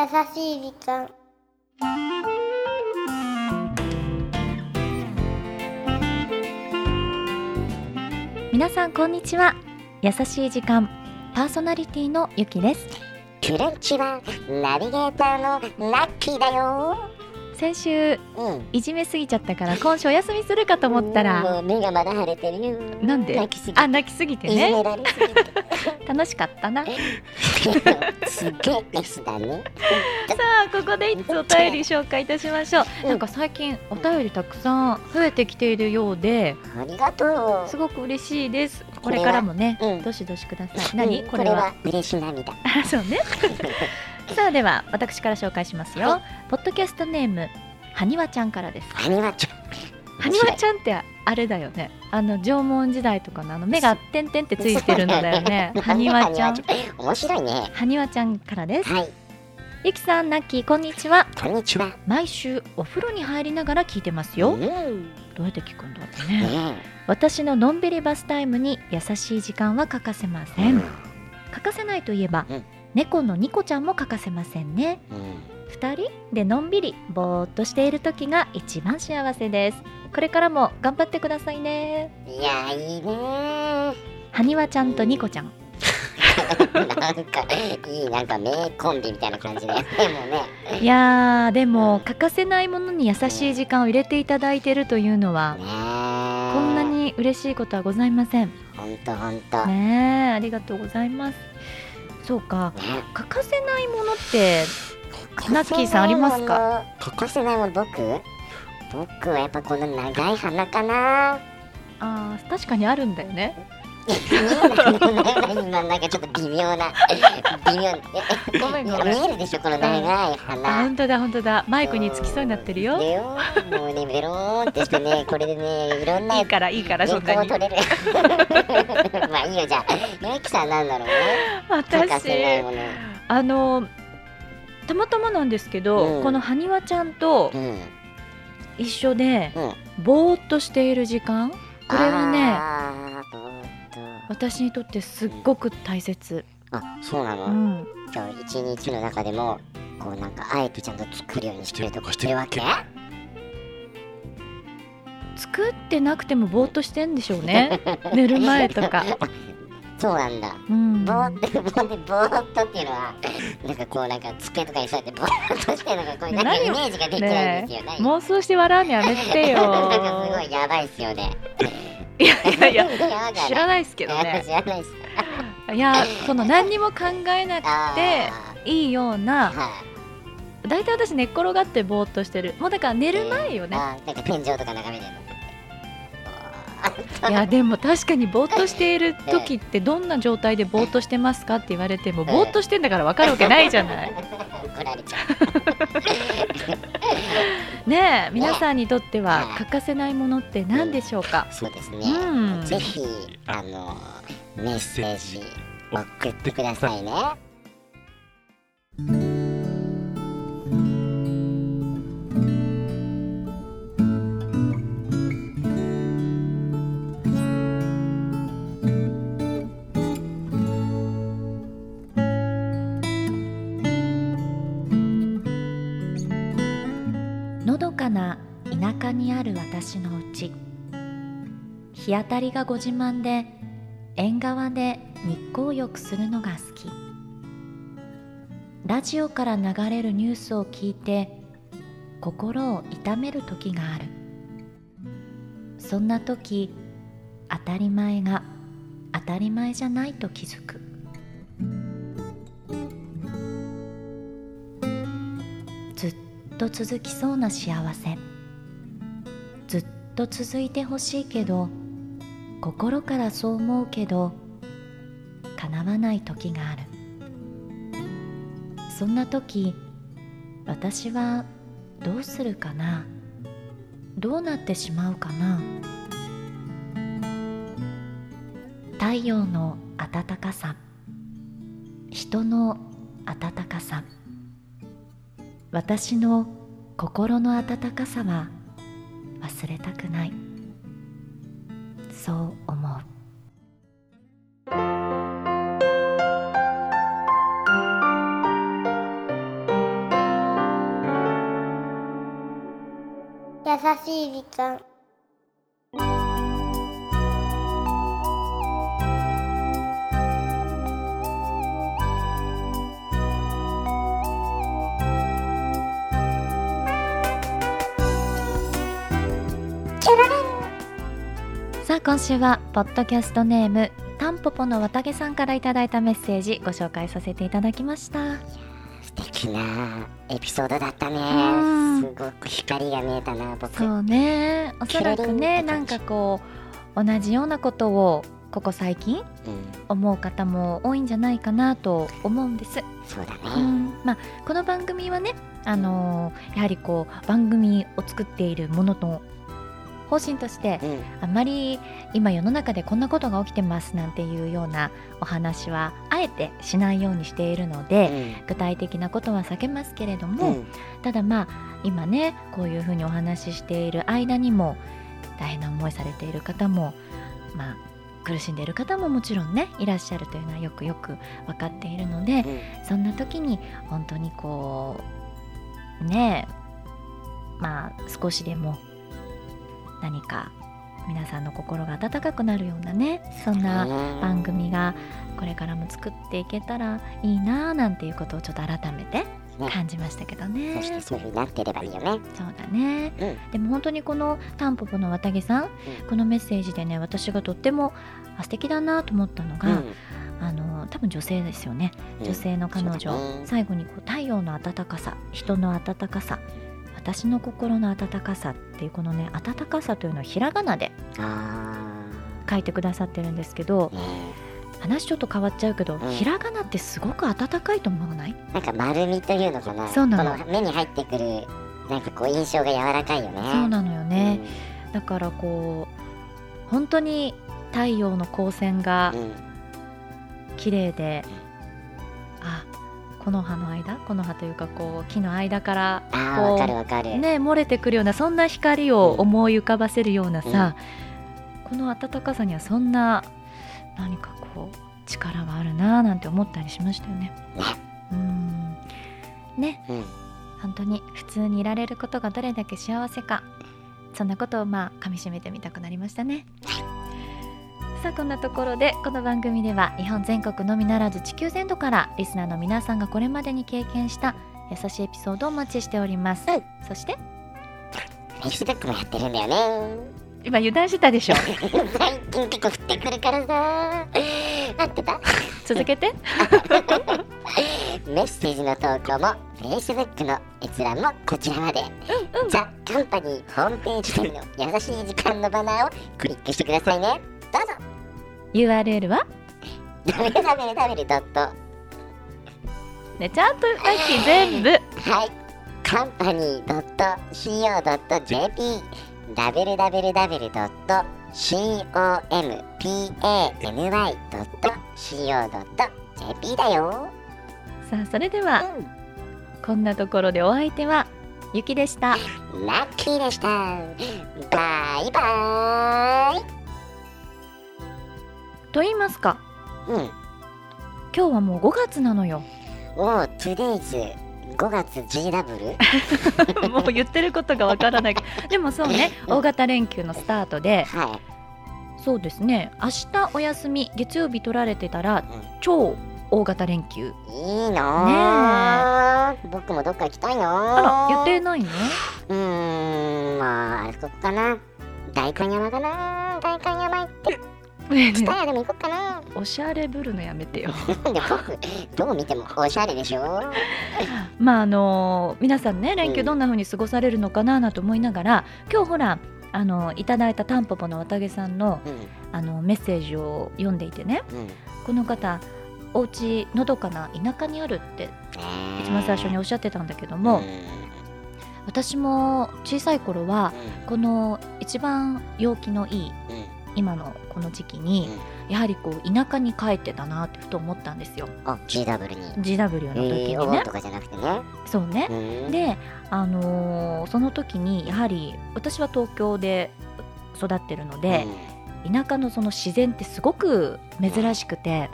優しい時間。皆さんこんにちは。優しい時間パーソナリティのゆきです。クランチはナビゲーターのラッキーだよ。先週うん。いじめすぎちゃったから今週お休みするかと思ったらもう目がまだ腫れてるよ。なんで？泣きすぎて。あ泣きすぎてね。楽しかったな。さ すっげえレスだね。あここでいつお便り紹介いたしましょう。うん。なんか最近お便りたくさん増えてきているようでありがとう。すごく嬉しいです。ここれからもねうん。どしどしください。何？うん。これは嬉し涙。あそうねさあでは私から紹介しますよ、はポッドキャストネームはにわちゃんからです。はにわちゃん。はにわちゃんってあれだよね。あの縄文時代とかのあの目が点々ってついてるのだよね。はにわちゃん。面白いね。はにわちゃんからです。はい。ゆきさんナッキーこんにちは。こんにちは。毎週お風呂に入りながら聞いてますよ、うん。どねうやって聞くんだってね。え。私ののんびりバスタイムに優しい時間は欠かせません。欠かせないといえば、うん猫のニコちゃんも欠かせませんね。うん。2人でのんびりぼーっとしている時が一番幸せです。これからも頑張ってくださいね。いやいいねはにわちゃんとニコちゃん。なんかいいなんか名コンビみたいな感じででもね。いやーでも欠かせないものに優しい時間を入れていただいているというのはねこんなに嬉しいことはございません。ほんとほんと。ねありがとうございますそうか。欠かせないものってナッキーさんありますか？欠かせないもの僕僕はやっぱこの長い鼻かな。あー確かにあるんだよね今なんかちょっと微妙な微妙ごめんごめん。見えるでしょこの長いあ鼻本当だ本当だ。マイクにつきそうになってるよ。もうねベローンってしてね これでねいろんないいからいいからそんなに。まあいいよじゃあ。ヤキさんなんだろうね。私あのたまたまなんですけど、うん。このはにわちゃんとうん。一緒で、うん。ぼーっとしている時間。これはね私にとってすっごく大切、とあそうなの、うん、じゃあ一日の中でもこうなんかあえてちゃんと作るようにしてるとかしてるわけ？作ってなくてもぼーっとしてんでしょうね。寝る前とか、そうなんだ。うん、ぼーってぼーっとっていうのはなんかこうなんか机とかに座ってぼーっとしてるのがこうなんかイメージができないんですよ、何妄想して笑うのやめてよ。なんかすごいやばいっすよねいやいやいや 知らないですけどね。知らないっす。いやその何にも考えなくあていいようーなはい。大体私寝っ転がってぼーっとしてる。もうだから寝る前よね、なんか天井とか眺めてるの。いやでも確かにぼーっとしている時って どんな状態でぼーっとしてますかって言われてもぼーっとしてんだから分かるわけないじゃない。怒られちゃねえ皆さんにとってははい欠かせないものって何でしょうか？うそうですね、うん。ぜひあのメッセージ送ってくださいねな田舎にある私のうち日当たりがご自慢で縁側で日光浴するのが好き。ラジオから流れるニュースを聞いて心を痛める時がある。そんな時当たり前が当たり前じゃないと気づく。と続きそうな幸せ。ずっと続いてほしいけど心からそう思うけど叶わない時がある。そんな時私はどうするかな？どうなってしまうかな？太陽の暖かさ。人の暖かさ。私の心の温かさは忘れたくない。そう思う。優しい時間。今週はポッドキャストネームタンポポの綿毛さんからいただいたメッセージご紹介させていただきました。素敵なエピソードだったね。うん。すごく光が見えたな僕。そうね。おそらくねなんかこう同じようなことをここ最近うん。思う方も多いんじゃないかなと思うんです、そうだね。うん。まあ、この番組はね、あのーやはりこう番組を作っているものの方針としてうん。あんまり今世の中でこんなことが起きてますなんていうようなお話はあえてしないようにしているので、具体的なことは避けますけれどうん。も、ただまあ今ねこういうふうにお話ししている間にも大変な思いされている方もまあ苦しんでいる方ももちろんねいらっしゃるというのはよくよく分かっているのでうん。そんな時に本当にこうねえまあ少しでも何か皆さんの心が温かくなるようなねそんな番組がこれからも作っていけたらいいなあなんていうことをちょっと改めて感じましたけどね。そしてそういう風になってればいいよね。そうだね、うん。でも本当にこのタンポポの綿毛さん、このメッセージでね私がとってもあ素敵だなと思ったのが、うん。あの多分女性ですよね。うん。女性の彼女、そうだね。最後にこう太陽の温かさ人の温かさ私の心の温かさっていうこのね温かさというのをひらがなであ書いてくださってるんですけど話ちょっと変わっちゃうけど、ん。ひらがなってすごく温かいと思わない？なんか丸みというのかな？そうなの。この目に入ってくるなんかこう印象が柔らかいよね。そうなのよね、だからこう本当に太陽の光線がうん。うん綺麗で、あこの葉の間？この葉というかこう木の間からこうあーわかるわかる、ね漏れてくるようなそんな光を思い浮かばせるようなさ、この暖かさにはそんな何かこう力があるなぁなんて思ったりしましたよね。うん。ね。うん。本当に普通にいられることがどれだけ幸せか。そんなことをまあ噛みしめてみたくなりましたね。さあこんなところでこの番組では日本全国のみならず地球全土からリスナーの皆さんがこれまでに経験した優しいエピソードをお待ちしております、うんそして？フェイスブックもやってるんだよね。今油断してたでしょ。最近結構降ってくるからさ。合ってた？続けて？メッセージの投稿も Facebook の閲覧もこちらまで、ザ・カンパニーホームページ内の優しい時間のバナーをクリックしてくださいね。どうぞ URL は？ねちゃんとさっき全部。はい。カンパニー .co.jp www.company.co.jp だよ。さあそれではこんなところでお相手はゆきでした。うんラッキーでした。バイバと言いますか。イうん。今日はもう5月なのよ。おー today's 5月 GW もう言ってることがわからない。けどでもそうね大型連休のスタートで。はそうですね。明日お休み月曜日取られてたらうん。超大型連休。いいいのー。僕もどっか行きたいのあら予定ないの？うーんまああそこかな。代官山かな。代官山行って蔦屋でも行こうかな。おしゃれぶるのやめてよ。どう見てもおしゃれでしょ。まああの皆さんね連休うん。どんな風に過ごされるのかななと思いながら、今日ほらあのいただいたタンポポの綿毛さんのうん。あのメッセージを読んでいてねうん。この方お家のどかな田舎にあるって一番最初におっしゃってたんだけども、うん私も小さい頃はこの一番陽気のいいうんうん今のこの時期に、やはりこう田舎に帰ってたなってふと思ったんですよ。あ GW に。GW の時えにね。ーお盆と、かじゃなくてね。そうね、うん。で、あのーその時にやはり私は東京で育ってるので、田舎のその自然ってすごく珍しくて、ね。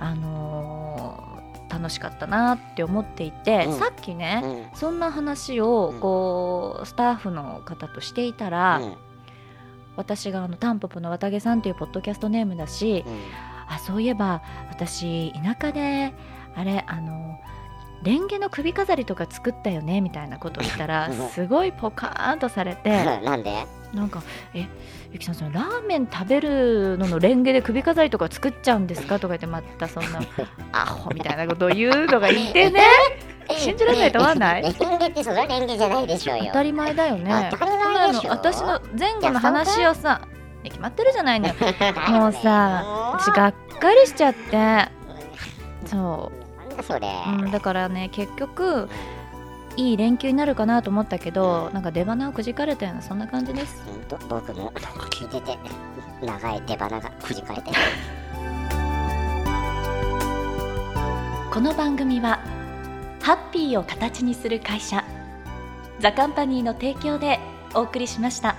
あのー楽楽しかったなって思っていて、うん。さっきね、うん。そんな話をうん。こうスタッフの方としていたら、うん私があのタンポポの綿毛さんというポッドキャストネームだし、うん。あそういえば私田舎であれあのレンゲの首飾りとか作ったよねみたいなことを言ったらうん。すごいポカーンとされて なんで？なんか「えゆきさんそのラーメン食べるののレンゲで首飾りとか作っちゃうんですか?」とか言ってまたそんな アホみたいなことを言うのがいてね 信じられないと思わない？レンゲってそのレンゲじゃないでしょうよ。当たり前だよね。当たり前でしょの。私の前後の話をさえ決まってるじゃないのよ。もうさ 私がっかりしちゃって。そなんだそれ、う、うん、だからね結局いい連休になるかなと思ったけどなんか出花をくじかれたようなそんな感じです。ほんと僕もなんか聞いてて 長い出花がくじかれてる。この番組はハッピーを形にする会社ザカンパニーの提供でお送りしました。